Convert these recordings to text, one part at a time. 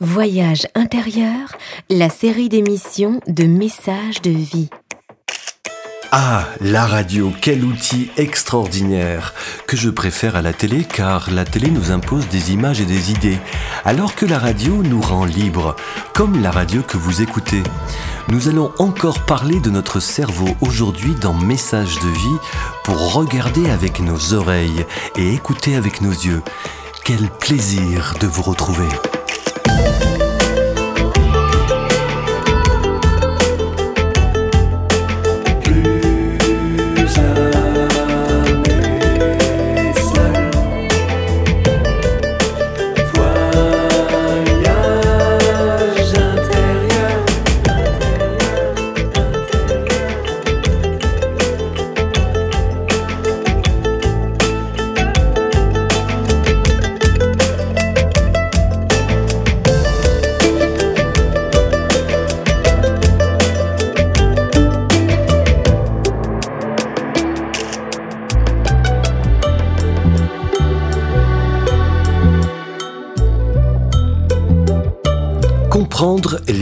Voyage intérieur, la série d'émissions de messages de vie. Ah, la radio, quel outil extraordinaire que je préfère à la télé car la télé nous impose des images et des idées, alors que la radio nous rend libres, comme la radio que vous écoutez. Nous allons encore parler de notre cerveau aujourd'hui dans Messages de vie pour regarder avec nos oreilles et écouter avec nos yeux. Quel plaisir de vous retrouver. Comprendre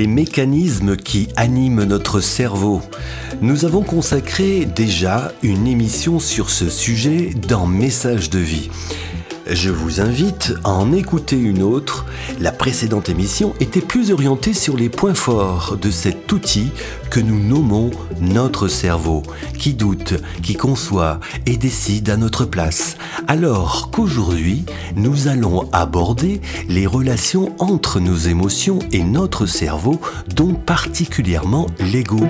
les mécanismes qui animent notre cerveau. Nous avons consacré déjà une émission sur ce sujet dans Message de vie. Je vous invite à en écouter une autre. La précédente émission était plus orientée sur les points forts de cet outil que nous nommons notre cerveau, qui doute, qui conçoit et décide à notre place. Alors qu'aujourd'hui, nous allons aborder les relations entre nos émotions et notre cerveau, dont particulièrement l'ego.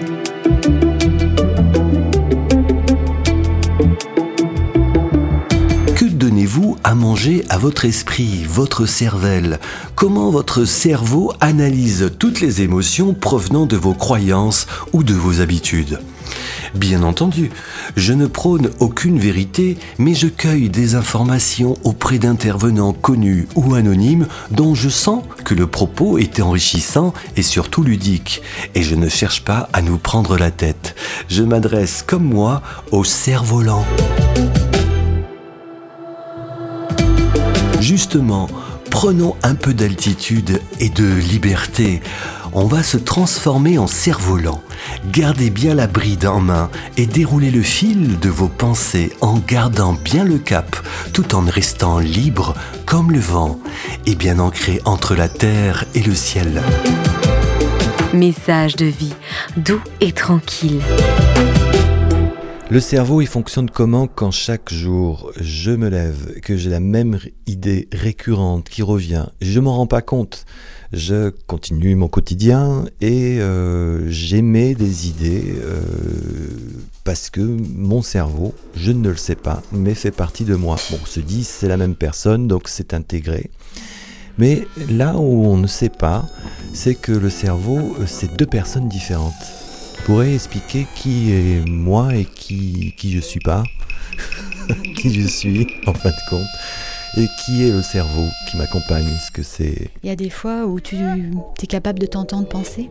À manger à votre esprit, votre cervelle Comment votre cerveau analyse toutes les émotions provenant de vos croyances ou de vos habitudes? Bien entendu, je ne prône aucune vérité, mais je cueille des informations auprès d'intervenants connus ou anonymes dont je sens que le propos est enrichissant et surtout ludique. Et je ne cherche pas à nous prendre la tête. Je m'adresse comme moi au cerf-volant. Justement, prenons un peu d'altitude et de liberté. On va se transformer en cerf-volant. Gardez bien la bride en main et déroulez le fil de vos pensées en gardant bien le cap, tout en restant libre comme le vent et bien ancré entre la terre et le ciel. Message de vie, doux et tranquille. Le cerveau, il fonctionne comment quand chaque jour je me lève, que j'ai la même idée récurrente qui revient, je m'en rends pas compte. Je continue mon quotidien et euh, j'émets des idées euh, parce que mon cerveau, je ne le sais pas, mais fait partie de moi. On se dit c'est la même personne, donc c'est intégré. Mais là où on ne sait pas, c'est que le cerveau, c'est deux personnes différentes pourrais expliquer qui est moi et qui, qui je suis pas Qui je suis, en fin de compte et qui est le cerveau qui m'accompagne Est-ce que c'est... Il y a des fois où tu es capable de t'entendre penser?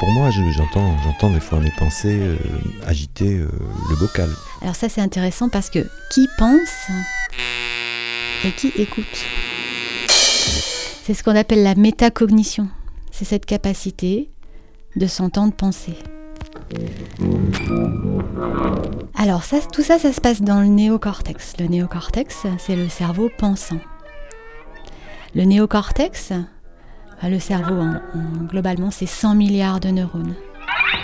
Pour moi, j'entends, j'entends des fois mes pensées euh, agiter euh, le bocal. Alors ça, c'est intéressant parce que qui pense et qui écoute? C'est ce qu'on appelle la métacognition c'est cette capacité de s'entendre penser. Alors ça, tout ça, ça se passe dans le néocortex. Le néocortex, c'est le cerveau pensant. Le néocortex, le cerveau, globalement, c'est 100 milliards de neurones.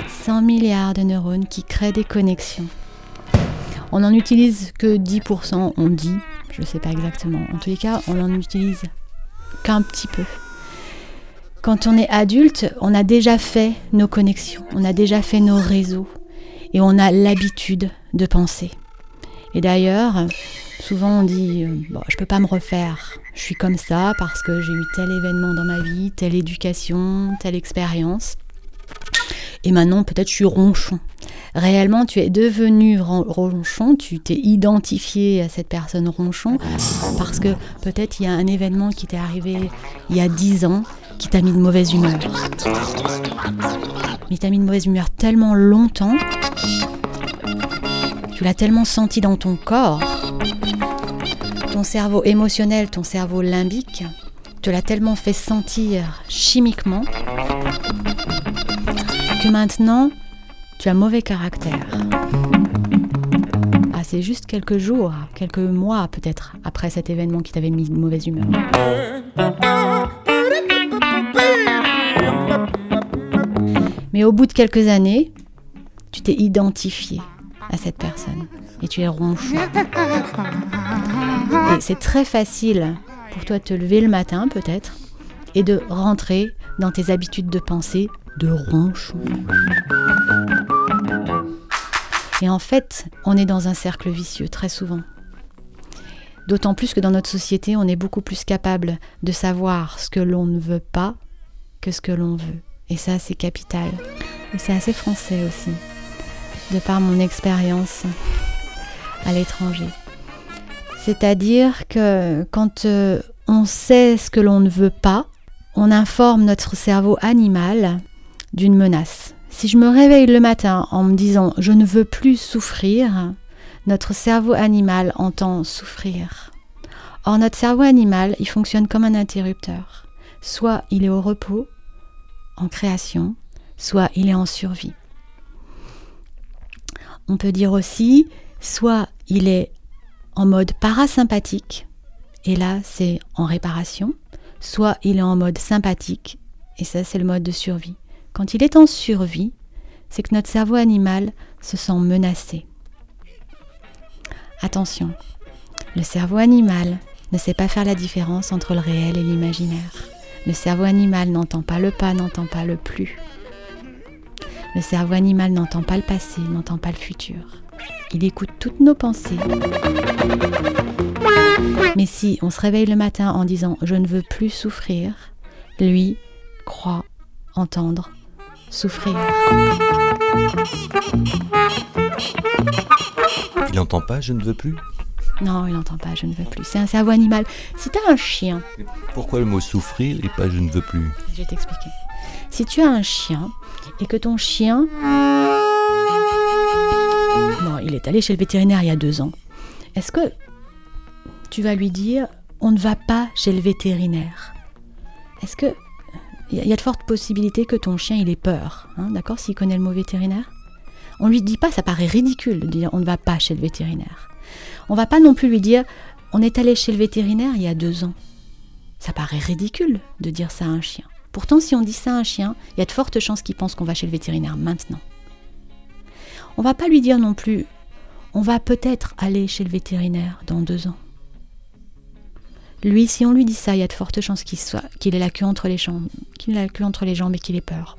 100 milliards de neurones qui créent des connexions. On n'en utilise que 10%, on dit, je ne sais pas exactement. En tous les cas, on n'en utilise qu'un petit peu. Quand on est adulte, on a déjà fait nos connexions, on a déjà fait nos réseaux et on a l'habitude de penser. Et d'ailleurs, souvent on dit euh, bon, je peux pas me refaire. Je suis comme ça parce que j'ai eu tel événement dans ma vie, telle éducation, telle expérience. Et maintenant, peut-être je suis ronchon. Réellement, tu es devenu ronchon, tu t'es identifié à cette personne ronchon parce que peut-être il y a un événement qui t'est arrivé il y a dix ans qui t'a mis de mauvaise humeur. Mais t'a mis de mauvaise humeur tellement longtemps, tu l'as tellement senti dans ton corps, ton cerveau émotionnel, ton cerveau limbique, te l'a tellement fait sentir chimiquement que maintenant, tu as mauvais caractère. Ah, c'est juste quelques jours, quelques mois peut-être après cet événement qui t'avait mis de mauvaise humeur. Mais au bout de quelques années, tu t'es identifié à cette personne et tu es ronchon. Et c'est très facile pour toi de te lever le matin peut-être et de rentrer dans tes habitudes de pensée de ronchon. Et en fait, on est dans un cercle vicieux très souvent. D'autant plus que dans notre société, on est beaucoup plus capable de savoir ce que l'on ne veut pas que ce que l'on veut. Et ça, c'est capital. Et c'est assez français aussi, de par mon expérience à l'étranger. C'est-à-dire que quand euh, on sait ce que l'on ne veut pas, on informe notre cerveau animal d'une menace. Si je me réveille le matin en me disant je ne veux plus souffrir, notre cerveau animal entend souffrir. Or notre cerveau animal, il fonctionne comme un interrupteur. Soit il est au repos, en création, soit il est en survie. On peut dire aussi, soit il est en mode parasympathique, et là c'est en réparation, soit il est en mode sympathique, et ça c'est le mode de survie. Quand il est en survie, c'est que notre cerveau animal se sent menacé. Attention, le cerveau animal ne sait pas faire la différence entre le réel et l'imaginaire. Le cerveau animal n'entend pas le pas, n'entend pas le plus. Le cerveau animal n'entend pas le passé, n'entend pas le futur. Il écoute toutes nos pensées. Mais si on se réveille le matin en disant je ne veux plus souffrir, lui croit entendre souffrir. Il n'entend pas je ne veux plus non, il n'entend pas, je ne veux plus. C'est un cerveau animal. Si tu as un chien. Pourquoi le mot souffrir et pas je ne veux plus? Je vais t'expliquer. Si tu as un chien et que ton chien. Bon, il est allé chez le vétérinaire il y a deux ans. Est-ce que tu vas lui dire on ne va pas chez le vétérinaire? Est-ce que. Il y a de fortes possibilités que ton chien il ait peur, hein, d'accord, s'il connaît le mot vétérinaire? On lui dit pas, ça paraît ridicule de dire on ne va pas chez le vétérinaire. On va pas non plus lui dire on est allé chez le vétérinaire il y a deux ans. Ça paraît ridicule de dire ça à un chien. Pourtant, si on dit ça à un chien, il y a de fortes chances qu'il pense qu'on va chez le vétérinaire maintenant. On va pas lui dire non plus on va peut-être aller chez le vétérinaire dans deux ans. Lui, si on lui dit ça, il y a de fortes chances qu'il soit, qu'il ait la queue entre les jambes, qu'il ait la queue entre les jambes et qu'il ait peur.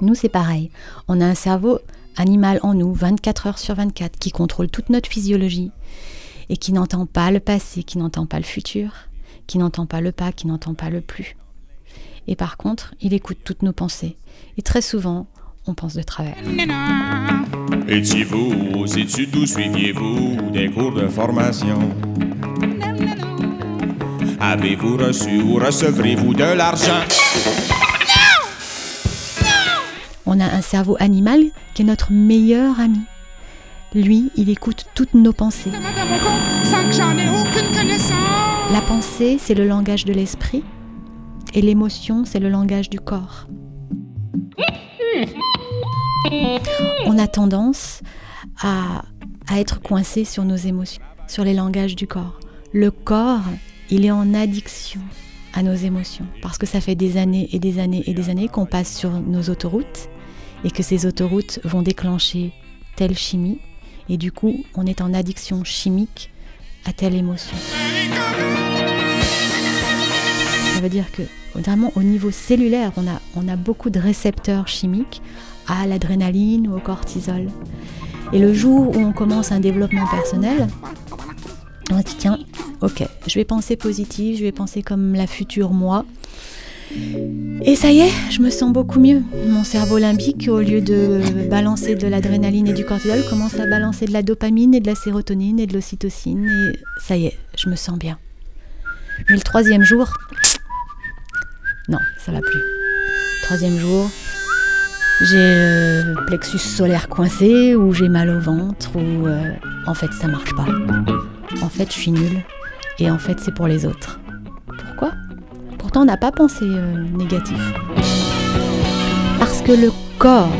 Nous, c'est pareil. On a un cerveau animal en nous, 24 heures sur 24, qui contrôle toute notre physiologie et qui n'entend pas le passé, qui n'entend pas le futur, qui n'entend pas le pas, qui n'entend pas le plus. Et par contre, il écoute toutes nos pensées. Et très souvent, on pense de travers. Étiez-vous aux études ou suiviez-vous des cours de formation? Avez-vous reçu ou recevrez-vous de l'argent? On a un cerveau animal qui est notre meilleur ami. Lui, il écoute toutes nos pensées. La pensée, c'est le langage de l'esprit et l'émotion, c'est le langage du corps. On a tendance à, à être coincé sur nos émotions, sur les langages du corps. Le corps, il est en addiction à nos émotions parce que ça fait des années et des années et des années qu'on passe sur nos autoroutes et que ces autoroutes vont déclencher telle chimie et du coup on est en addiction chimique à telle émotion. Ça veut dire que vraiment au niveau cellulaire, on a, on a beaucoup de récepteurs chimiques à l'adrénaline ou au cortisol. Et le jour où on commence un développement personnel, on se dit tiens, ok, je vais penser positif, je vais penser comme la future moi, et ça y est, je me sens beaucoup mieux. Mon cerveau limbique, au lieu de balancer de l'adrénaline et du cortisol, commence à balancer de la dopamine et de la sérotonine et de l'ocytocine. Et ça y est, je me sens bien. Mais le troisième jour, non, ça va plus. Troisième jour, j'ai le plexus solaire coincé, ou j'ai mal au ventre, ou euh, en fait ça marche pas. En fait, je suis nulle. et en fait c'est pour les autres. N'a pas pensé euh, négatif. Parce que le corps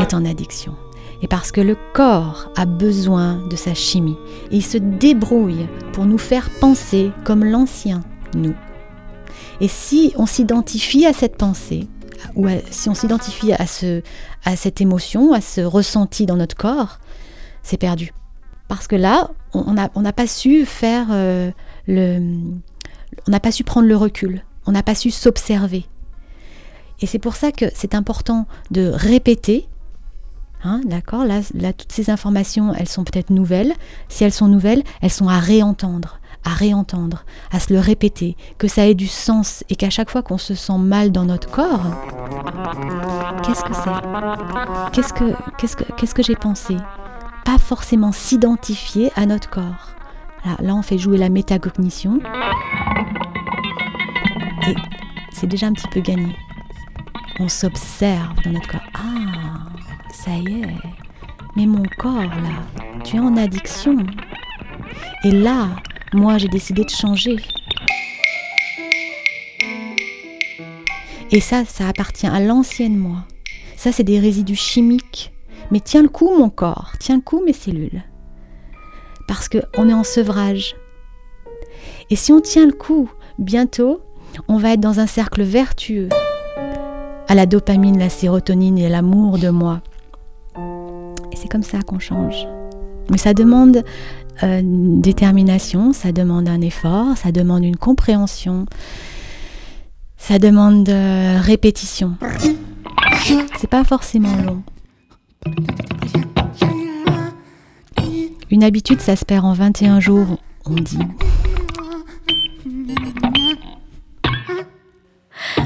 est en addiction. Et parce que le corps a besoin de sa chimie. il se débrouille pour nous faire penser comme l'ancien nous. Et si on s'identifie à cette pensée, ou si on s'identifie à, ce, à cette émotion, à ce ressenti dans notre corps, c'est perdu. Parce que là, on n'a on pas su faire euh, le. On n'a pas su prendre le recul, on n'a pas su s'observer. Et c'est pour ça que c'est important de répéter. Hein, D'accord là, là, toutes ces informations, elles sont peut-être nouvelles. Si elles sont nouvelles, elles sont à réentendre à réentendre, à se le répéter, que ça ait du sens et qu'à chaque fois qu'on se sent mal dans notre corps, qu'est-ce que c'est? Qu'est-ce que, qu'est-ce que, qu'est-ce que j'ai pensé? Pas forcément s'identifier à notre corps. Là, on fait jouer la métacognition. Et c'est déjà un petit peu gagné. On s'observe dans notre corps. Ah, ça y est. Mais mon corps, là, tu es en addiction. Et là, moi, j'ai décidé de changer. Et ça, ça appartient à l'ancienne moi. Ça, c'est des résidus chimiques. Mais tiens le coup, mon corps, tiens le coup, mes cellules. Parce qu'on est en sevrage. Et si on tient le coup, bientôt, on va être dans un cercle vertueux. À la dopamine, la sérotonine et l'amour de moi. Et c'est comme ça qu'on change. Mais ça demande euh, détermination, ça demande un effort, ça demande une compréhension, ça demande de répétition. C'est pas forcément long. Une habitude, ça se perd en 21 jours, on dit.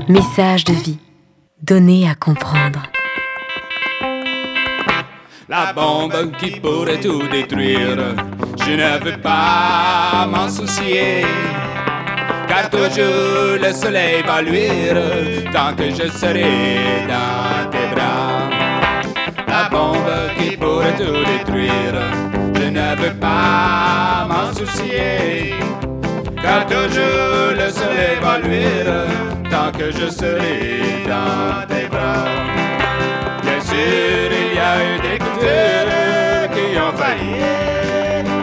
Message de vie, donné à comprendre. La bombe qui pourrait tout détruire, je ne veux pas m'en soucier. Car toujours le soleil va luire tant que je serai dans tes bras. La bombe qui pourrait tout détruire, ne veux pas m'en soucier. Car toujours le soleil va luire tant que je serai dans tes bras. Bien sûr, il y a eu des coups qui ont failli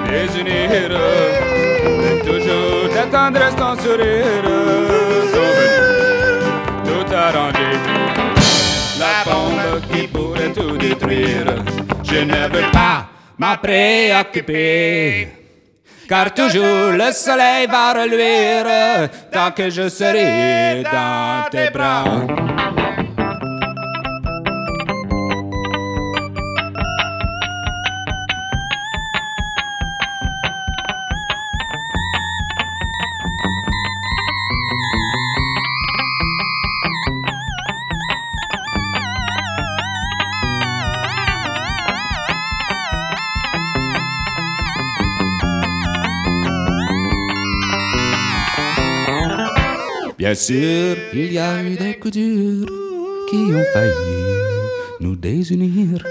désunir. Mais toujours ta tendresse, ton sourire sont venus tout arranger. La bombe qui pourrait tout détruire, je ne veux pas m'en préoccuper. Car toujours le soleil va reluire tant que je serai dans tes bras. Bien sûr, il y a eu des coups durs qui ont failli nous désunir.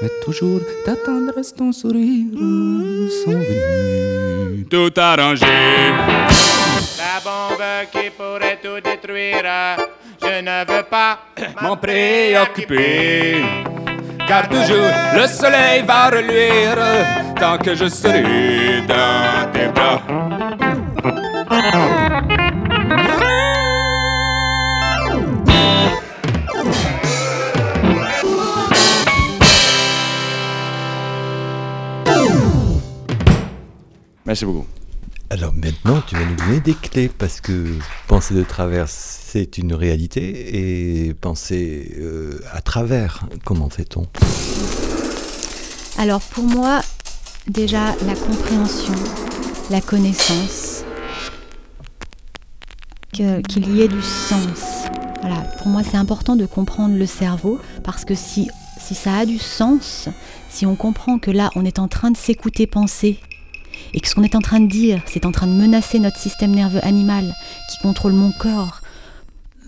Mais toujours ta tendresse, ton sourire sont venus tout arranger. La bombe qui pourrait tout détruire, je ne veux pas m'en préoccuper. Car toujours le soleil va reluire tant que je serai dans tes bras. Merci beaucoup. Alors maintenant, tu vas nous donner des clés parce que penser de travers, c'est une réalité et penser euh, à travers, comment fait-on? Alors pour moi, déjà la compréhension, la connaissance, qu'il y ait du sens. Voilà, pour moi c'est important de comprendre le cerveau parce que si, si ça a du sens, si on comprend que là on est en train de s'écouter penser et que ce qu'on est en train de dire, c'est en train de menacer notre système nerveux animal qui contrôle mon corps,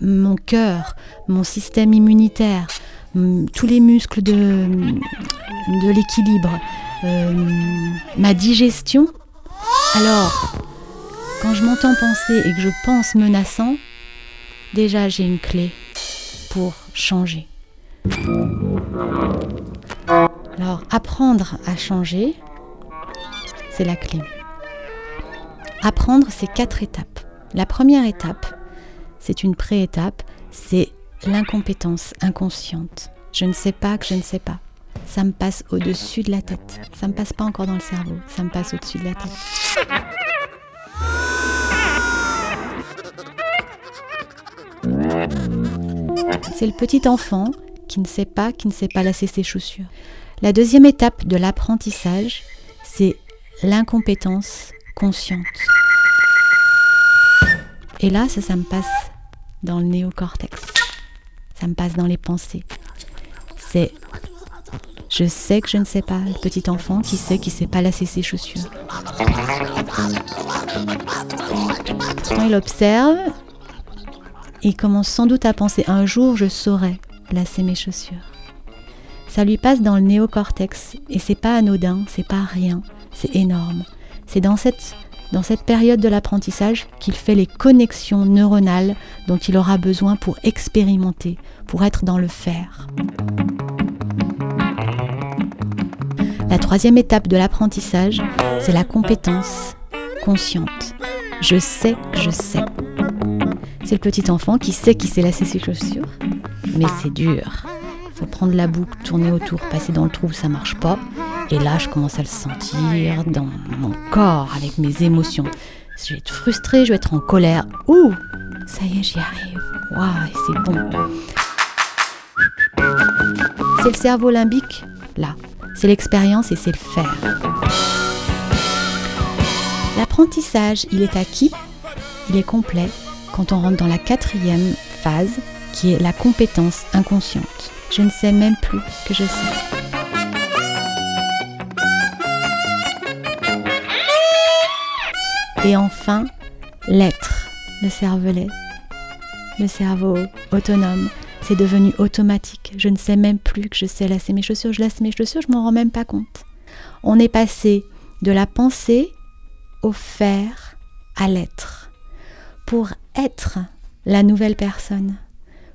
mon cœur, mon système immunitaire, tous les muscles de, l'équilibre, euh, ma digestion. Alors, quand je m'entends penser et que je pense menaçant, déjà j'ai une clé pour changer. Alors, apprendre à changer, c'est la clé. Apprendre, c'est quatre étapes. La première étape, c'est une pré-étape, c'est l'incompétence inconsciente. Je ne sais pas que je ne sais pas. Ça me passe au-dessus de la tête. Ça me passe pas encore dans le cerveau, ça me passe au-dessus de la tête. C'est le petit enfant qui ne sait pas, qui ne sait pas lasser ses chaussures. La deuxième étape de l'apprentissage, c'est l'incompétence consciente. Et là, ça, ça me passe dans le néocortex. Ça me passe dans les pensées. C'est je sais que je ne sais pas, le petit enfant qui sait qu'il ne sait pas lasser ses chaussures. Quand il observe, il commence sans doute à penser un jour je saurai lasser mes chaussures. Ça lui passe dans le néocortex et c'est pas anodin, c'est pas rien, c'est énorme. C'est dans cette dans cette période de l'apprentissage qu'il fait les connexions neuronales dont il aura besoin pour expérimenter, pour être dans le faire. La troisième étape de l'apprentissage, c'est la compétence consciente. Je sais que je sais. C'est le petit enfant qui sait qu'il sait lasser ses chaussures, mais c'est dur. Il faut prendre la boucle, tourner autour, passer dans le trou, ça marche pas. Et là, je commence à le sentir dans mon corps, avec mes émotions. Je vais être frustrée, je vais être en colère. Ouh, ça y est, j'y arrive. Waouh, c'est bon. C'est le cerveau limbique, là, c'est l'expérience et c'est le faire. L'apprentissage, il est acquis, il est complet quand on rentre dans la quatrième phase qui est la compétence inconsciente. Je ne sais même plus que je sais. Et enfin, l'être, le cervelet, le cerveau autonome, c'est devenu automatique. Je ne sais même plus que je sais lasser mes chaussures. Je laisse mes chaussures, je m'en rends même pas compte. On est passé de la pensée au faire à l'être. Pour être la nouvelle personne,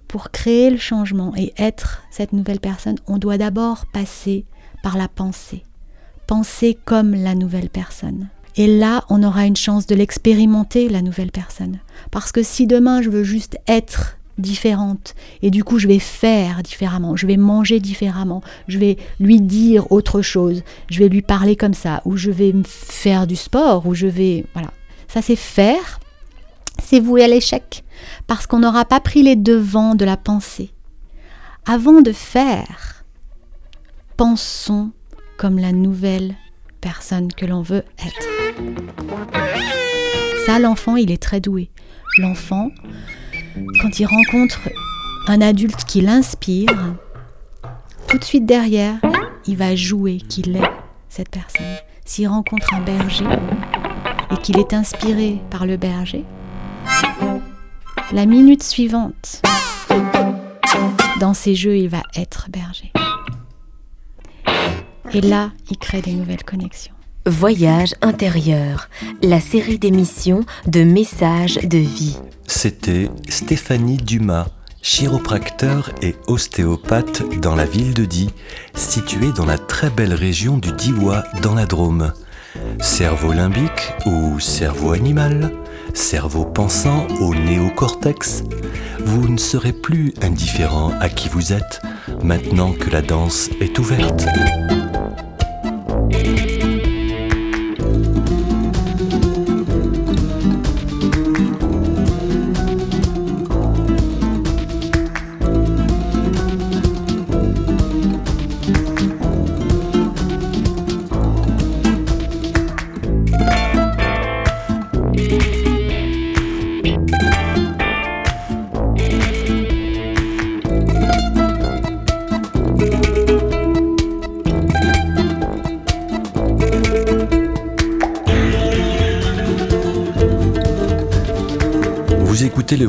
pour créer le changement et être cette nouvelle personne, on doit d'abord passer par la pensée. Penser comme la nouvelle personne. Et là, on aura une chance de l'expérimenter, la nouvelle personne. Parce que si demain je veux juste être différente. Et du coup, je vais faire différemment, je vais manger différemment, je vais lui dire autre chose, je vais lui parler comme ça, ou je vais faire du sport, ou je vais... Voilà. Ça, c'est faire, c'est vouer à l'échec, parce qu'on n'aura pas pris les devants de la pensée. Avant de faire, pensons comme la nouvelle personne que l'on veut être. Ça, l'enfant, il est très doué. L'enfant, quand il rencontre un adulte qui l'inspire, tout de suite derrière, il va jouer qu'il est cette personne. S'il rencontre un berger et qu'il est inspiré par le berger, la minute suivante, dans ses jeux, il va être berger. Et là, il crée des nouvelles connexions. Voyage intérieur, la série d'émissions de messages de vie. C'était Stéphanie Dumas, chiropracteur et ostéopathe dans la ville de Die, située dans la très belle région du Diois dans la Drôme. Cerveau limbique ou cerveau animal, cerveau pensant au néocortex, vous ne serez plus indifférent à qui vous êtes maintenant que la danse est ouverte.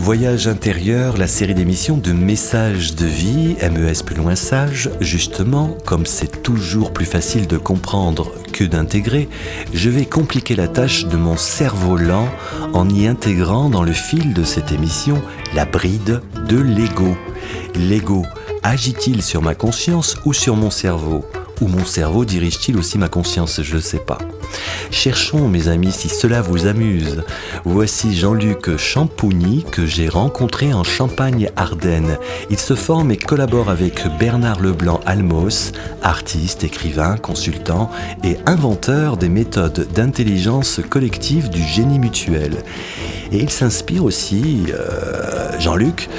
Voyage intérieur, la série d'émissions de messages de vie, MES plus loin sage. Justement, comme c'est toujours plus facile de comprendre que d'intégrer, je vais compliquer la tâche de mon cerveau lent en y intégrant dans le fil de cette émission la bride de l'ego. L'ego agit-il sur ma conscience ou sur mon cerveau? Ou mon cerveau dirige-t-il aussi ma conscience? Je ne sais pas. Cherchons, mes amis, si cela vous amuse. Voici Jean-Luc Champougny que j'ai rencontré en Champagne-Ardenne. Il se forme et collabore avec Bernard Leblanc Almos, artiste, écrivain, consultant et inventeur des méthodes d'intelligence collective du génie mutuel. Et il s'inspire aussi, euh, Jean-Luc,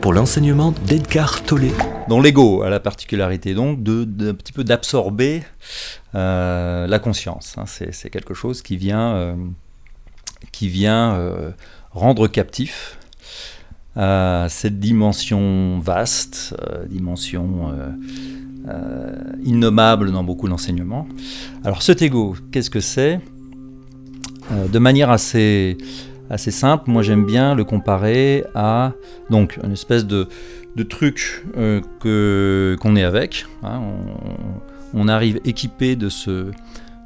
pour l'enseignement d'Edgar Tolle. Dont l'ego a la particularité donc de, petit peu d'absorber euh, la conscience. Hein. c'est, quelque chose qui vient, euh, euh, rendre captif cette dimension vaste, dimension innommable dans beaucoup d'enseignements. Alors cet ego, qu'est-ce que c'est? De manière assez assez simple. Moi, j'aime bien le comparer à donc une espèce de, de truc euh, que qu'on est avec. Hein. on, arrive équipé de ce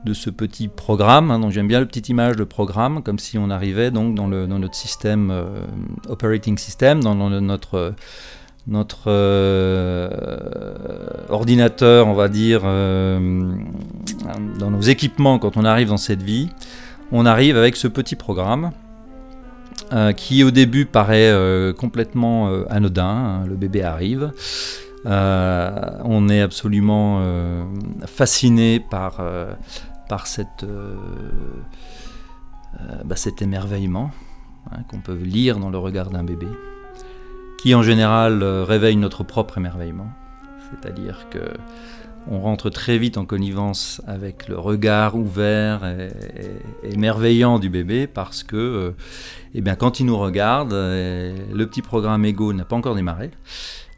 de petit programme. Hein. donc j'aime bien le petite image de programme, comme si on arrivait donc dans, le, dans notre système euh, operating system, dans, notre notre euh, ordinateur, on va dire, dans nos équipements quand on arrive dans cette vie, on arrive avec ce petit programme euh, qui au début paraît euh, complètement euh, anodin. Hein, le bébé arrive. on est absolument fasciné par, par bah, cet émerveillement hein, qu'on peut lire dans le regard d'un bébé, qui en général réveille notre propre émerveillement. C'est-à-dire que on rentre très vite en connivence avec le regard ouvert et, merveillant du bébé parce que euh, eh bien, quand il nous regarde, euh, le petit programme Ego n'a pas encore démarré.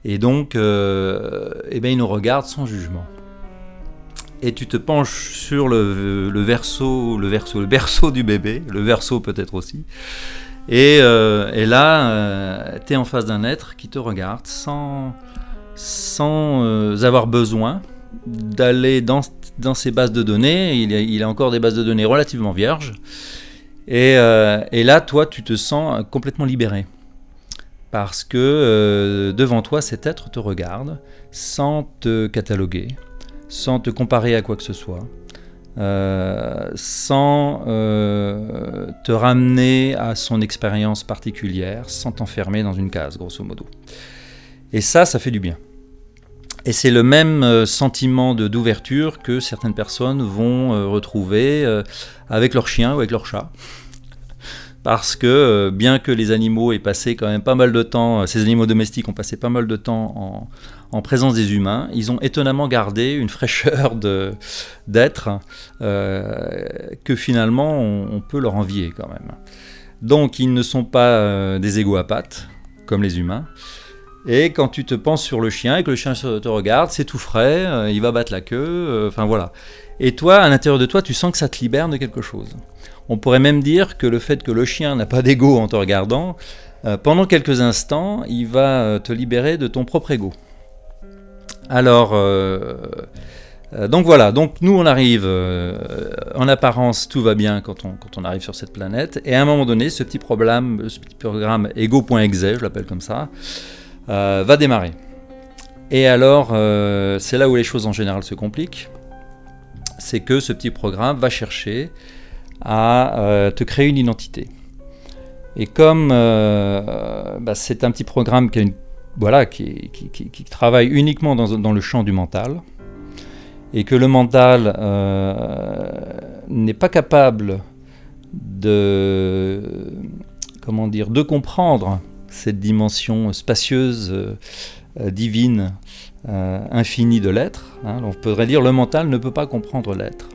Et donc, euh, eh bien, il nous regarde sans jugement. Et tu te penches sur le, verso, le verso, le berceau du bébé, le verso peut-être aussi. Et, et là, tu es en face d'un être qui te regarde sans avoir besoin d'aller dans, dans ces bases de données. Il y, a, encore des bases de données relativement vierges. Euh, et, là, toi, tu te sens complètement libéré. Parce que euh, devant toi, cet être te regarde sans te cataloguer, sans te comparer à quoi que ce soit, euh, sans te ramener à son expérience particulière, sans t'enfermer dans une case, grosso modo. Et ça, ça fait du bien. Et c'est le même euh, sentiment d'ouverture que certaines personnes vont euh, retrouver euh, avec leur chien ou avec leur chat. Parce que bien que les animaux aient passé quand même pas mal de temps, ces animaux domestiques ont passé pas mal de temps en, présence des humains, ils ont étonnamment gardé une fraîcheur d'être que finalement on, peut leur envier quand même. Donc ils ne sont pas des égaux à pattes comme les humains. Et quand tu te penses sur le chien et que le chien te regarde, c'est tout frais, euh, il va battre la queue, euh, enfin voilà. Et toi, à l'intérieur de toi, tu sens que ça te libère de quelque chose. On pourrait même dire que le fait que le chien n'a pas d'ego en te regardant, euh, pendant quelques instants, il va te libérer de ton propre ego. Alors, donc voilà, donc nous on arrive, en apparence tout va bien quand on, quand on arrive sur cette planète, et à un moment donné, ce petit programme, ce petit programme ego.exe, je l'appelle comme ça, euh, va démarrer. Et alors, euh, c'est là où les choses en général se compliquent. C'est que ce petit programme va chercher à euh, te créer une identité. Et comme bah, c'est un petit programme qui, voilà, qui, travaille uniquement dans, le champ du mental, et que le mental n'est pas capable de, comment dire, de comprendre cette dimension spacieuse, euh, euh, divine, euh, infinie de l'être. Hein. On pourrait dire le mental ne peut pas comprendre l'être.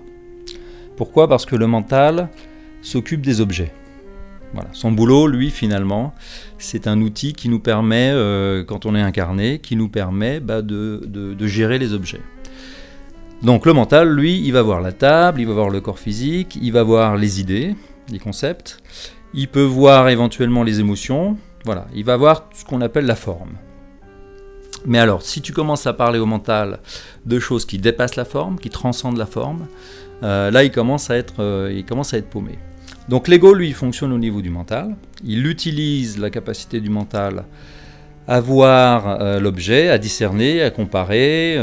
Pourquoi? Parce que le mental s'occupe des objets. Son boulot, lui, finalement, c'est un outil qui nous permet, quand on est incarné, qui nous permet bah, de, gérer les objets. Donc le mental, lui, il va voir la table, il va voir le corps physique, il va voir les idées, des concepts. Il peut voir éventuellement les émotions. Voilà, il va voir ce qu'on appelle la forme. Mais alors, si tu commences à parler au mental de choses qui dépassent la forme, qui transcendent la forme, euh, là, il commence, à être, euh, il commence à être paumé. Donc l'ego, lui, fonctionne au niveau du mental. Il utilise la capacité du mental à voir euh, l'objet, à discerner, à comparer.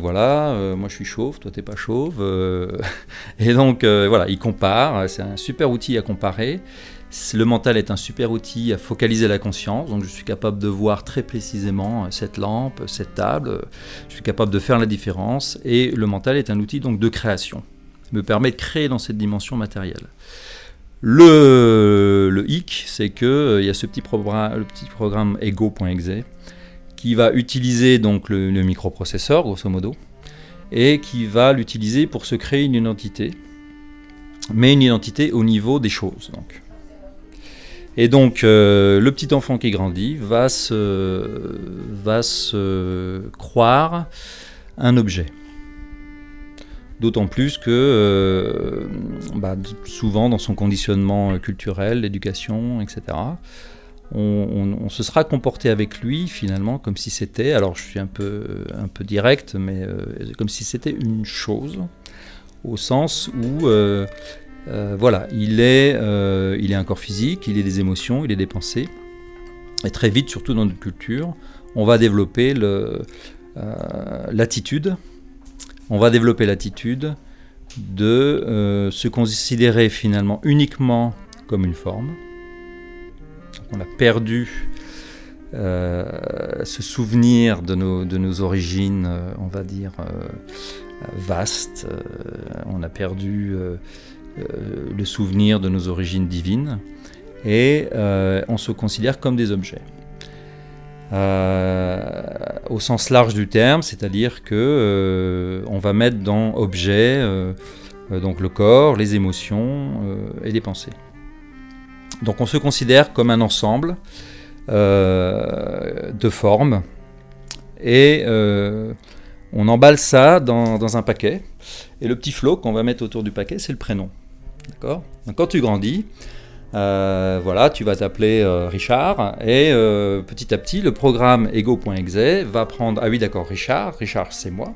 voilà, moi je suis chauve, toi t'es pas chauve. et donc voilà, il compare. C'est un super outil à comparer. Le mental est un super outil à focaliser la conscience, donc je suis capable de voir très précisément euh, cette lampe, cette table, je suis capable de faire la différence, et le mental est un outil donc de création, me permet de créer dans cette dimension matérielle. Le, hic, c'est qu'il euh, y a ce petit, programme, le petit programme ego.exe qui va utiliser donc le, le microprocesseur, grosso modo, et qui va l'utiliser pour se créer une identité, mais une identité au niveau des choses. Donc. Et donc, euh, le petit enfant qui grandit va se, va se croire un objet. D'autant plus que euh, bah, souvent dans son conditionnement culturel, l'éducation, etc., on, se sera comporté avec lui finalement comme si c'était, alors je suis un peu, un peu direct, mais euh, comme si c'était une chose, au sens où euh, voilà, il est, euh, il est un corps physique, il est des émotions, il est des pensées. Et très vite, surtout dans notre culture, on va développer euh, l'attitude. on va développer l'attitude de se considérer finalement uniquement comme une forme. on a perdu ce souvenir de nos, origines, on va dire, vastes. on a perdu le souvenir de nos origines divines, et euh, on se considère comme des objets. Euh, au sens large du terme, c'est-à-dire que on va mettre dans objet donc le corps, les émotions et les pensées. Donc on se considère comme un ensemble de formes et on emballe ça dans, un paquet. Et le petit flot qu'on va mettre autour du paquet, c'est le prénom. D'accord Donc quand tu grandis, euh, voilà, tu vas t'appeler euh, Richard et euh, petit à petit, le programme ego.exe va prendre ah oui d'accord Richard, Richard c'est moi.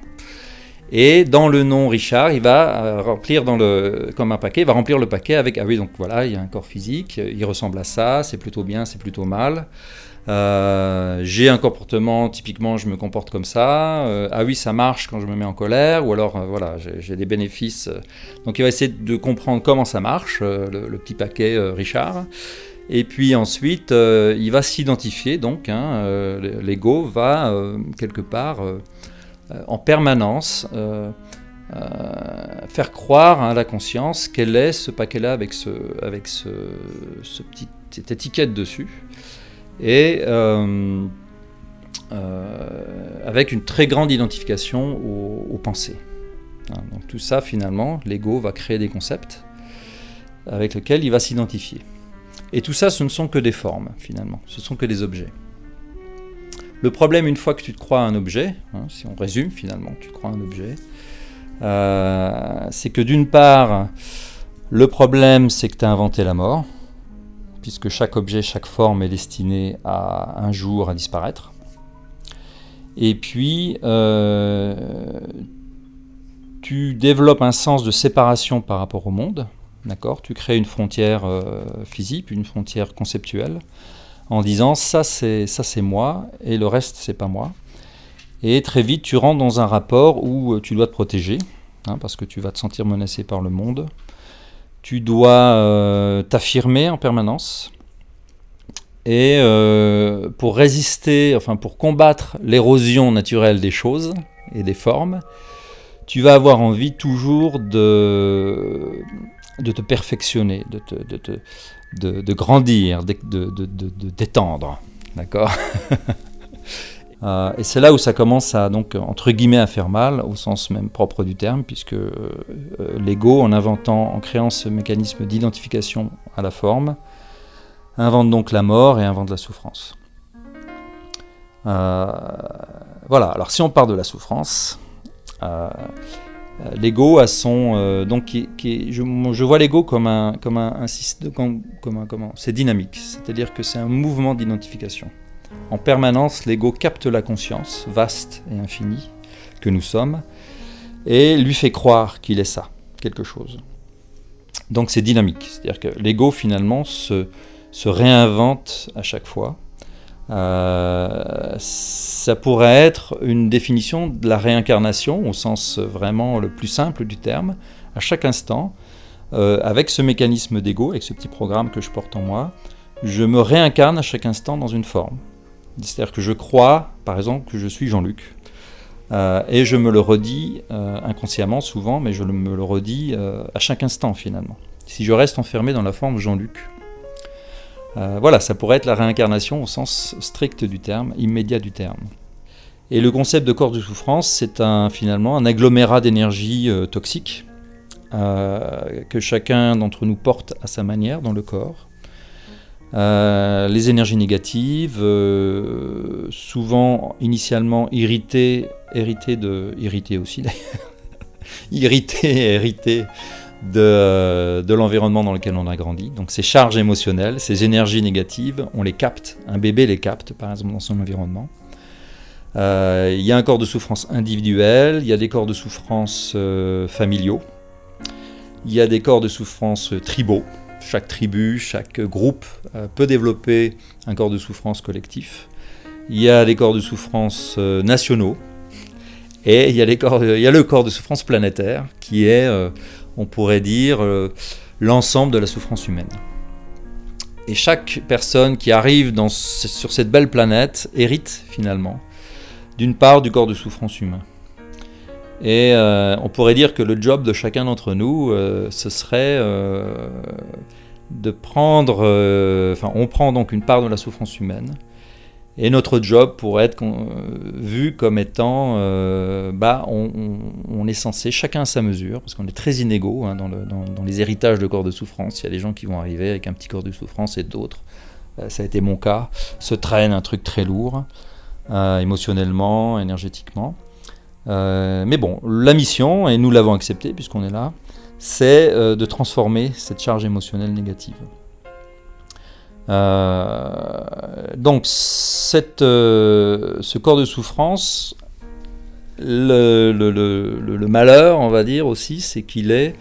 Et dans le nom Richard, il va remplir dans le comme un paquet, il va remplir le paquet avec ah oui donc voilà, il y a un corps physique, il ressemble à ça, c'est plutôt bien, c'est plutôt mal. Euh, j'ai un comportement, typiquement, je me comporte comme ça. Euh, ah oui, ça marche quand je me mets en colère, ou alors, euh, voilà, j'ai des bénéfices. Donc, il va essayer de comprendre comment ça marche, le, petit paquet Richard. Et puis ensuite, il va s'identifier, donc, hein, l'ego va, quelque part, en permanence, faire croire à la conscience qu'elle est ce paquet-là avec, ce, avec ce petit, cette étiquette dessus et euh, euh, avec une très grande identification aux, pensées. Hein, donc tout ça, finalement, l'ego va créer des concepts avec lesquels il va s'identifier. Et tout ça, ce ne sont que des formes, finalement, ce sont que des objets. Le problème, une fois que tu te crois un objet, hein, si on résume finalement, tu te crois un objet, euh, c'est que d'une part, le problème, c'est que tu as inventé la mort, puisque chaque objet, chaque forme est destiné à un jour à disparaître. Et puis, euh, tu développes un sens de séparation par rapport au monde, d'accord? Tu crées une frontière euh, physique, une frontière conceptuelle, en disant ça c'est ça c'est moi et le reste c'est pas moi. Et très vite, tu rentres dans un rapport où tu dois te protéger, hein, parce que tu vas te sentir menacé par le monde tu dois euh, t'affirmer en permanence. Et euh, pour résister, enfin pour combattre l'érosion naturelle des choses et des formes, tu vas avoir envie toujours de, de te perfectionner, de, de, de grandir, de, d'étendre. D'accord? Euh, et c'est là où ça commence à, donc, entre guillemets, à faire mal, au sens même propre du terme, puisque euh, euh, l'ego, en inventant, en créant ce mécanisme d'identification à la forme, invente donc la mort et invente la souffrance. voilà, alors si on part de la souffrance, l'ego a son donc je, vois l'ego comme un comme un, comme, c'est dynamique. C'est-à-dire que c'est un mouvement d'identification en permanence l'ego capte la conscience vaste et infinie que nous sommes et lui fait croire qu'il est ça quelque chose. Donc c'est dynamique. C'est-à-dire que l'ego finalement se, réinvente à chaque fois. Euh, ça pourrait être une définition de la réincarnation au sens vraiment le plus simple du terme, à chaque instant, euh, avec ce mécanisme d'ego, avec ce petit programme que je porte en moi, je me réincarne à chaque instant dans une forme. C'est-à-dire que je crois, par exemple, que je suis Jean-Luc. Euh, et je me le redis inconsciemment souvent, mais je me le redis à chaque instant finalement. Si je reste enfermé dans la forme Jean-Luc, euh, voilà, ça pourrait être la réincarnation au sens strict du terme, immédiat du terme. Et le concept de corps de souffrance, c'est finalement un agglomérat d'énergie euh, toxique euh, que chacun d'entre nous porte à sa manière dans le corps. Les énergies négatives, souvent initialement irritées, héritées de, irritées aussi d'ailleurs, irritées héritées de, de l'environnement dans lequel on a grandi. Donc ces charges émotionnelles, ces énergies négatives, on les capte. Un bébé les capte, par exemple, dans son environnement. Euh, il y a un corps de souffrance individuel, il y a des corps de souffrance euh, familiaux, il y a des corps de souffrance tribaux. Chaque tribu, chaque groupe euh, peut développer un corps de souffrance collectif. Il y a des corps de souffrance nationaux, et il y, a les corps, il y, a le corps de souffrance planétaire, qui est on pourrait dire, euh, l'ensemble de la souffrance humaine. Et chaque personne qui arrive sur cette belle planète hérite finalement d'une part du corps de souffrance humain. Et euh, on pourrait dire que le job de chacun d'entre nous, euh, ce serait de prendre, enfin on prend donc une part de la souffrance humaine, et notre job pourrait être euh, vu comme étant, euh, bah, on, est censé, chacun à sa mesure, parce qu'on est très inégaux hein, dans, les héritages de corps de souffrance. Il y a des gens qui vont arriver avec un petit corps de souffrance et d'autres, euh, ça a été mon cas, se traînent un truc très lourd, émotionnellement, énergétiquement. Mais bon, la mission, et nous l'avons accepté puisqu'on est là, c'est de transformer cette charge émotionnelle négative. Euh, donc euh, ce corps de souffrance, le, malheur, on va dire aussi, c'est qu'il est,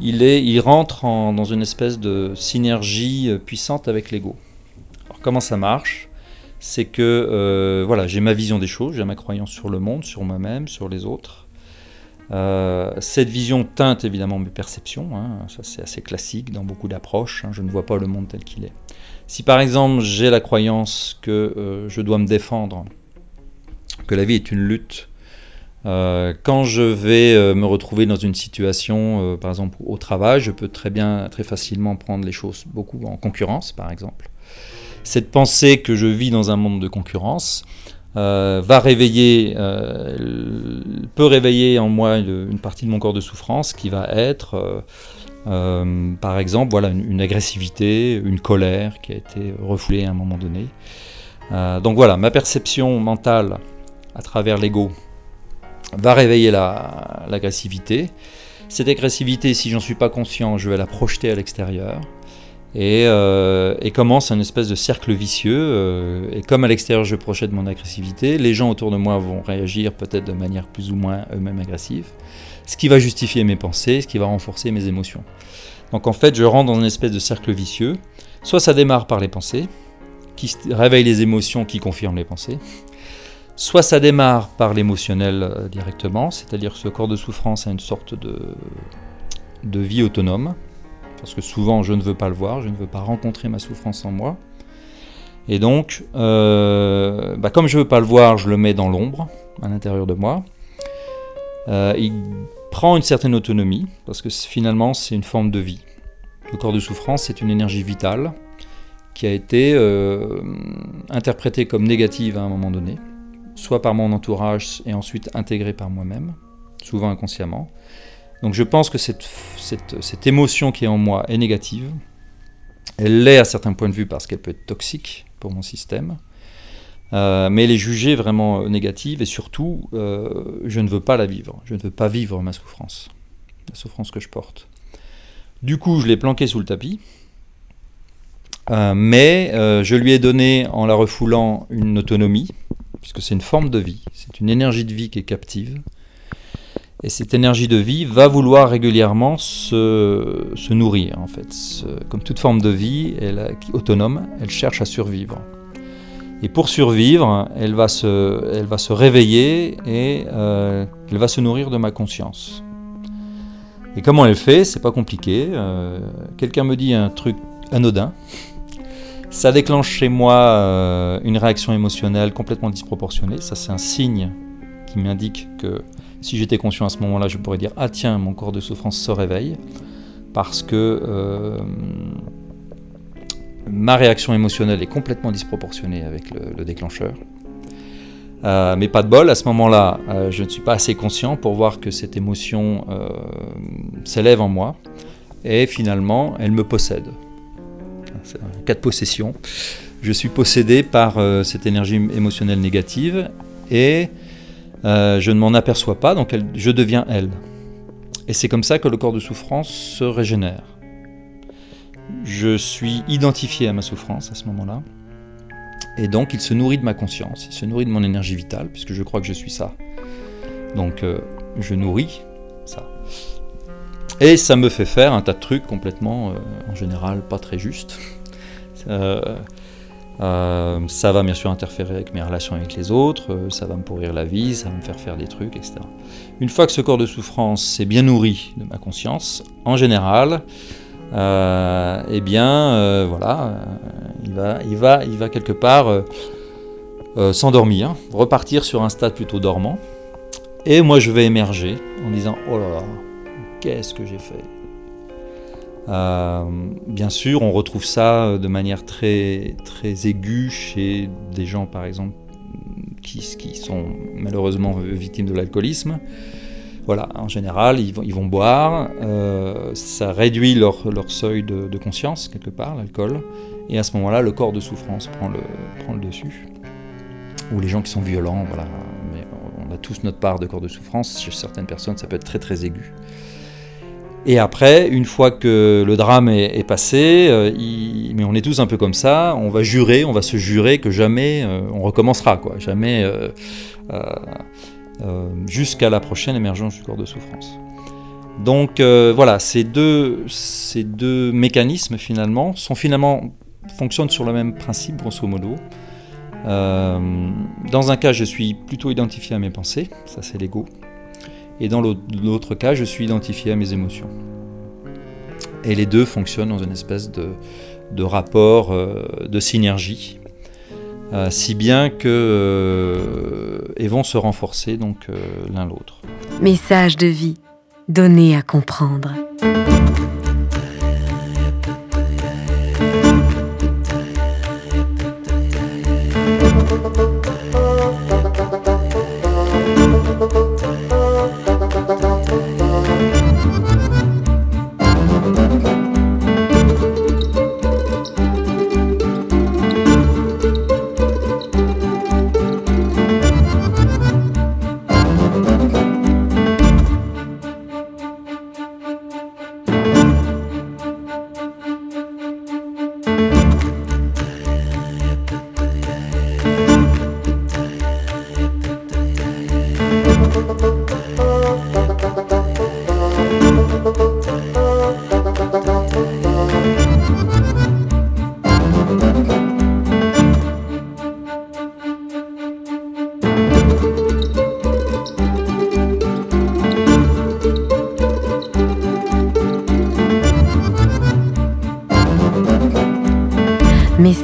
il est, il rentre dans une espèce de synergie euh, puissante avec l'ego. Alors comment ça marche? C'est que voilà, j'ai ma vision des choses, j'ai ma croyance sur le monde, sur moi-même, sur les autres. cette vision teinte évidemment mes perceptions, hein. ça c'est assez classique dans beaucoup d'approches, hein. je ne vois pas le monde tel qu'il est. Si par exemple j'ai la croyance que euh, je dois me défendre, que la vie est une lutte, euh, quand je vais euh, me retrouver dans une situation, par exemple au travail, je peux très bien, très facilement prendre les choses beaucoup en concurrence, par exemple. Cette pensée que je vis dans un monde de concurrence va réveiller, peut réveiller en moi une, partie de mon corps de souffrance qui va être euh, par exemple, voilà une, agressivité, une colère qui a été refoulée à un moment donné. Euh, donc voilà, ma perception mentale à travers l'ego va réveiller l'agressivité. Cette agressivité, si j'en suis pas conscient, je vais la projeter à l'extérieur. Et, euh, commence un espèce de cercle vicieux. et comme à l'extérieur je projette mon agressivité, les gens autour de moi vont réagir peut-être de manière plus ou moins eux-mêmes agressive ce qui va justifier mes pensées, ce qui va renforcer mes émotions. Donc en fait, je rentre dans une espèce de cercle vicieux. Soit ça démarre par les pensées, qui réveillent les émotions qui confirment les pensées. Soit ça démarre par l'émotionnel euh, directement, c'est-à-dire que ce corps de souffrance a une sorte de, de vie autonome, parce que souvent je ne veux pas le voir, je ne veux pas rencontrer ma souffrance en moi. Et donc, euh, bah, comme je ne veux pas le voir, je le mets dans l'ombre, à l'intérieur de moi. Euh, il prend une certaine autonomie, parce que finalement c'est une forme de vie. Le corps de souffrance, c'est une énergie vitale qui a été euh, interprétée comme négative à un moment donné, soit par mon entourage et ensuite intégrée par moi-même, souvent inconsciemment. Donc je pense que cette, émotion qui est en moi est négative. Elle l'est à certains points de vue parce qu'elle peut être toxique pour mon système. euh, mais les juger vraiment négatives et surtout, je ne veux pas la vivre. Je ne veux pas vivre ma souffrance, la souffrance que je porte. Du coup, je l'ai planquée sous le tapis. mais je lui ai donné, en la refoulant, une autonomie, puisque c'est une forme de vie, c'est une énergie de vie qui est captive. Et cette énergie de vie va vouloir régulièrement se, nourrir, en fait. comme toute forme de vie elle, autonome, elle cherche à survivre. Et pour survivre, elle va se, elle va se réveiller et euh, elle va se nourrir de ma conscience. Et comment elle fait C'est pas compliqué. Euh, quelqu'un me dit un truc anodin. Ça déclenche chez moi euh, une réaction émotionnelle complètement disproportionnée. Ça, c'est un signe qui m'indique que si j'étais conscient à ce moment-là, je pourrais dire Ah tiens, mon corps de souffrance se réveille, parce que euh, ma réaction émotionnelle est complètement disproportionnée avec le, déclencheur. Euh, mais pas de bol, à ce moment-là, euh, je ne suis pas assez conscient pour voir que cette émotion s'élève en moi, et finalement, elle me possède. C'est un cas de possession. Je suis possédé par cette énergie émotionnelle négative, et euh, je ne m'en aperçois pas, donc je deviens elle. Et c'est comme ça que le corps de souffrance se régénère. Je suis identifié à ma souffrance à ce moment-là. Et donc il se nourrit de ma conscience, il se nourrit de mon énergie vitale, puisque je crois que je suis ça. Donc euh, je nourris ça. Et ça me fait faire un tas de trucs complètement, euh, en général, pas très justes. Euh, ça va bien sûr interférer avec mes relations avec les autres, euh, ça va me pourrir la vie, ça va me faire faire des trucs, etc. Une fois que ce corps de souffrance s'est bien nourri de ma conscience, en général, euh, eh bien, voilà, il, va, il, va, il va quelque part s'endormir, repartir sur un stade plutôt dormant, et moi je vais émerger en disant, oh là là, qu'est-ce que j'ai fait? Euh, bien sûr, on retrouve ça euh, de manière très, très aiguë chez des gens, par exemple, qui, sont malheureusement victimes de l'alcoolisme. Voilà, en général, ils vont, ils vont boire, euh, ça réduit leur, leur seuil de, de, conscience, quelque part, l'alcool, et à ce moment-là, le corps de souffrance prend le, prend le dessus. Ou les gens qui sont violents, voilà, mais on a tous notre part de corps de souffrance, chez certaines personnes, ça peut être très très aigu. Et après, une fois que le drame est, passé, euh, mais on est tous un peu comme ça, on va jurer, on va se jurer que jamais euh, on recommencera, quoi, jamais euh, jusqu'à la prochaine émergence du corps de souffrance. Donc voilà, ces deux, ces deux mécanismes finalement sont finalement fonctionnent sur le même principe, grosso modo. dans un cas, je suis plutôt identifié à mes pensées, ça c'est l'ego. Et dans l'autre cas, je suis identifié à mes émotions. Et les deux fonctionnent dans une espèce de, rapport euh, de synergie, euh, si bien que euh, et vont se renforcer donc l'un l'autre. Message de vie donné à comprendre.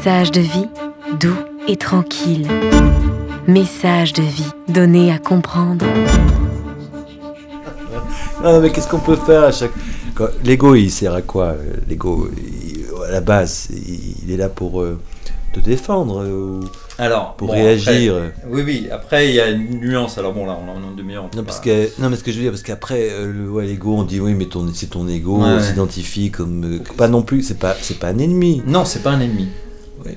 Message de vie doux et tranquille. Message de vie donné à comprendre. Non, mais qu'est-ce qu'on peut faire à chaque. L'ego, il sert à quoi L'ego, à la base, il est là pour euh, te défendre euh, Alors, pour réagir. oui, oui. Après, il y a une nuance. Alors bon, là, on en a une demi-heure. Non, parce que, non, mais ce que je veux dire, parce qu'après, euh, l'ego, on dit oui, mais c'est ton ego, on s'identifie comme pas non plus. C'est pas, c'est pas un ennemi. Non, c'est pas un ennemi.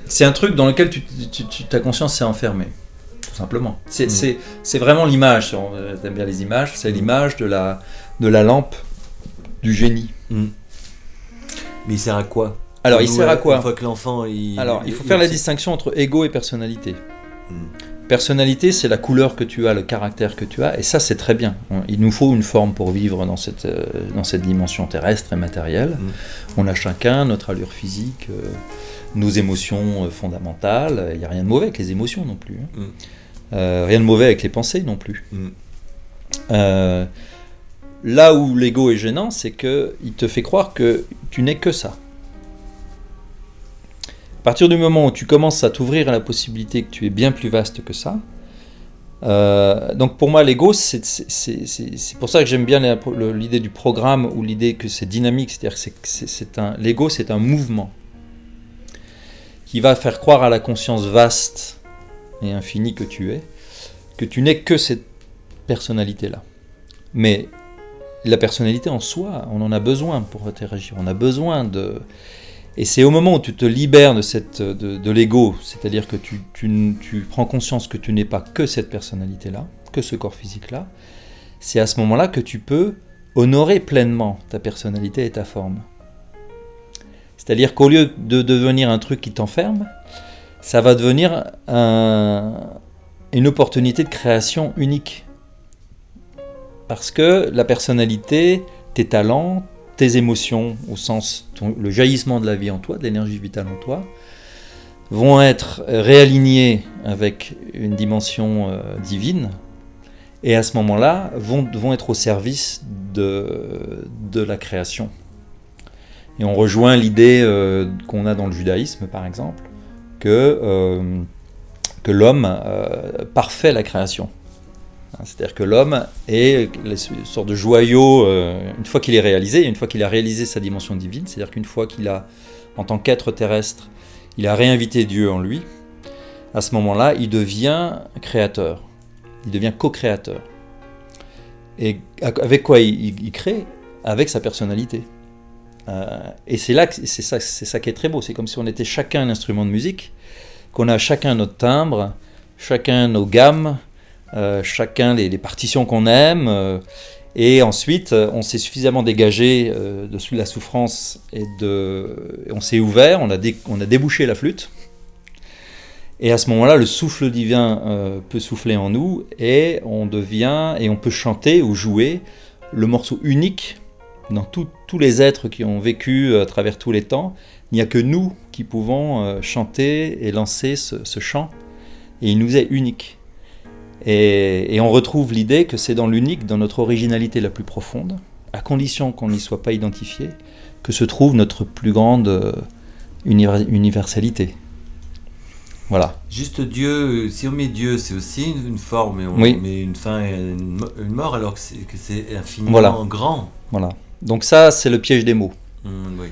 C'est un truc dans lequel tu, tu- tu- ta conscience s'est enfermée, tout simplement. C'est Mm. vraiment l'image, si on aime bien les images, c'est l'image de la, de la lampe du génie. Mais il sert à quoi? Alors, il sert à Une quoi? fois que l'enfant. Il... Alors, il faut faire la distinction entre ego et personnalité. Mm. Personnalité, c'est la couleur que tu as, le caractère que tu as, et ça, c'est très bien. Il nous faut une forme pour vivre dans cette, euh, dans cette dimension terrestre et matérielle. Mm. On a chacun notre allure physique, euh, nos émotions euh, fondamentales. Il n'y a rien de mauvais avec les émotions non plus. hein. Mm. Euh, rien de mauvais avec les pensées non plus. Mm. Euh, là où l'ego est gênant, c'est que il te fait croire que tu n'es que ça. À partir du moment où tu commences à t'ouvrir à la possibilité que tu es bien plus vaste que ça, euh, donc pour moi l'ego, c'est pour ça que j'aime bien l'idée du programme ou l'idée que c'est dynamique, c'est-à-dire que l'ego, c'est un mouvement qui va faire croire à la conscience vaste et infinie que tu es, que tu n'es que cette personnalité-là. Mais la personnalité en soi, on en a besoin pour interagir. On a besoin de. Et c'est au moment où tu te libères de, de, de l'ego, c'est-à-dire que tu, tu- tu prends conscience que tu n'es pas que cette personnalité-là, que ce corps physique-là, c'est à ce moment-là que tu peux honorer pleinement ta personnalité et ta forme. C'est-à-dire qu'au lieu de devenir un truc qui t'enferme, ça va devenir un- une opportunité de création unique. Parce que la personnalité, tes talents, tes émotions, au sens le jaillissement de la vie en toi, de l'énergie vitale en toi, vont être réalignés avec une dimension euh, divine, et à ce moment-là, vont, être au service de la création. Et on rejoint l'idée euh, qu'on a dans le judaïsme, par exemple, que, euh, que l'homme euh, parfait la création. Hein, C'est-à-dire que l'homme est une sorte de joyau, une fois qu'il est réalisé, une fois qu'il a réalisé sa dimension divine, c'est-à-dire qu'une fois qu'il a, en tant qu'être terrestre, il a réinvité Dieu en lui, à ce moment-là, il devient créateur, il devient co-créateur. Et avec quoi il crée? Avec sa personnalité. Euh, et c'est là, que- c'est ça, qui est très beau. C'est comme si on était chacun un instrument de musique, qu'on a chacun notre timbre, chacun nos gammes, euh, chacun les, partitions qu'on aime. euh, et ensuite, on s'est suffisamment dégagé de la souffrance et on s'est ouvert, on a, on a débouché la flûte. Et à ce moment-là, le souffle divin peut souffler en nous et on devient et on peut chanter ou jouer le morceau unique dans tout- tous les êtres qui ont vécu euh, à travers tous les temps. Il n'y a que nous qui pouvons euh, chanter et lancer ce, ce chant et il nous est unique. Et, et on retrouve l'idée que c'est dans l'unique, dans notre originalité la plus profonde, à condition qu'on n'y soit pas identifié, que se trouve notre plus grande euh, univer- universalité. Voilà. Juste Dieu, si on met Dieu, c'est aussi une, forme, et on Oui. met une fin et une, mo- une mort, alors que c'est, que c'est infiniment Voilà. grand. Voilà. Donc ça, c'est le piège des mots. Oui.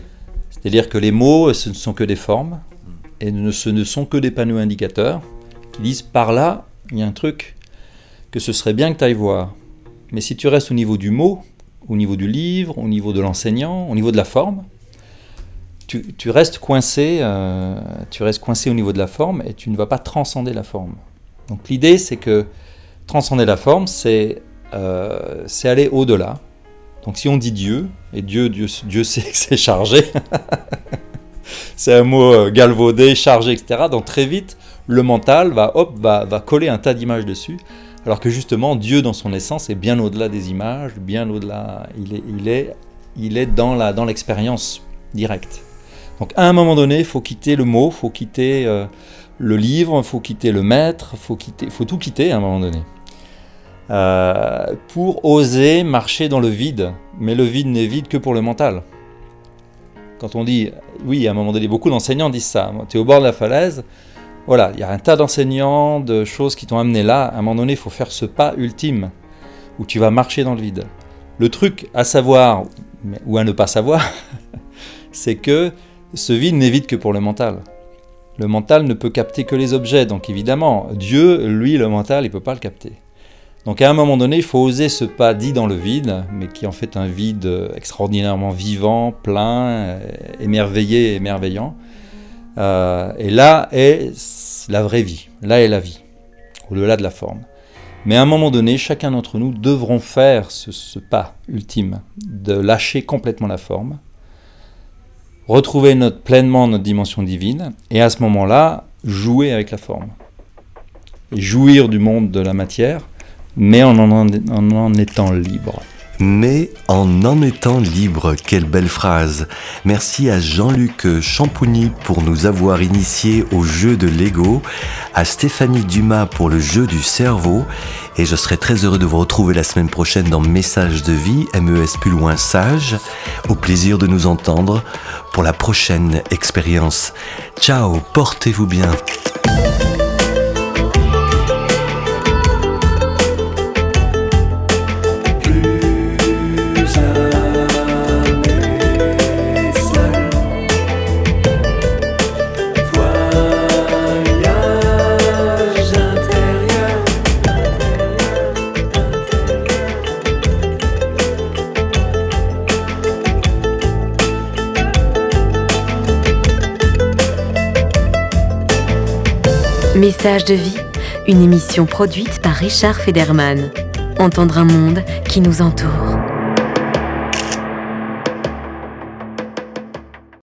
C'est-à-dire que les mots, ce ne sont que des formes, et ce ne sont que des panneaux indicateurs qui disent par là, il y a un truc que ce serait bien que tu ailles voir. Mais si tu restes au niveau du mot, au niveau du livre, au niveau de l'enseignant, au niveau de la forme, tu, tu restes coincé, euh, tu restes coincé au niveau de la forme et tu ne vas pas transcender la forme. Donc l'idée, c'est que transcender la forme, c'est euh, c'est aller au-delà. Donc si on dit Dieu, et Dieu, Dieu, Dieu que c'est chargé, c'est un mot euh, galvaudé, chargé, etc. Donc très vite, le mental va, hop, va, va coller un tas d'images dessus, alors que justement, Dieu dans son essence est bien au-delà des images, bien au-delà, il est, il est, il est dans la dans l'expérience directe. Donc à un moment donné, il faut quitter le mot, il faut quitter euh, le livre, il faut quitter le maître, il faut, quitter, faut tout quitter à un moment donné. Euh, pour oser marcher dans le vide. Mais le vide n'est vide que pour le mental. Quand on dit, oui, à un moment donné, beaucoup d'enseignants disent ça. Tu es au bord de la falaise, voilà, il y a un tas d'enseignants, de choses qui t'ont amené là. À un moment donné, il faut faire ce pas ultime où tu vas marcher dans le vide. Le truc à savoir, ou à ne pas savoir, c'est que ce vide n'est vide que pour le mental. Le mental ne peut capter que les objets, donc évidemment, Dieu, lui, le mental, il ne peut pas le capter. Donc à un moment donné, il faut oser ce pas dit dans le vide, mais qui en fait un vide extraordinairement vivant, plein, euh, émerveillé, émerveillant, Euh, et là est la vraie vie, là est la vie, au-delà de la forme. Mais à un moment donné, chacun d'entre nous devront faire ce, pas ultime de lâcher complètement la forme, retrouver pleinement notre dimension divine, et à ce moment-là, jouer avec la forme. Jouir du monde de la matière, mais en en étant libre mais en en étant libre. Quelle belle phrase. Merci à Jean-Luc Champougny pour nous avoir initiés au jeu de Lego, à Stéphanie Dumas pour le jeu du cerveau, et je serai très heureux de vous retrouver la semaine prochaine dans Message de vie, MES plus loin sage. Au plaisir de nous entendre pour la prochaine expérience. Ciao, portez-vous bien. Message de vie, une émission produite par Richard Federman. Entendre un monde qui nous entoure.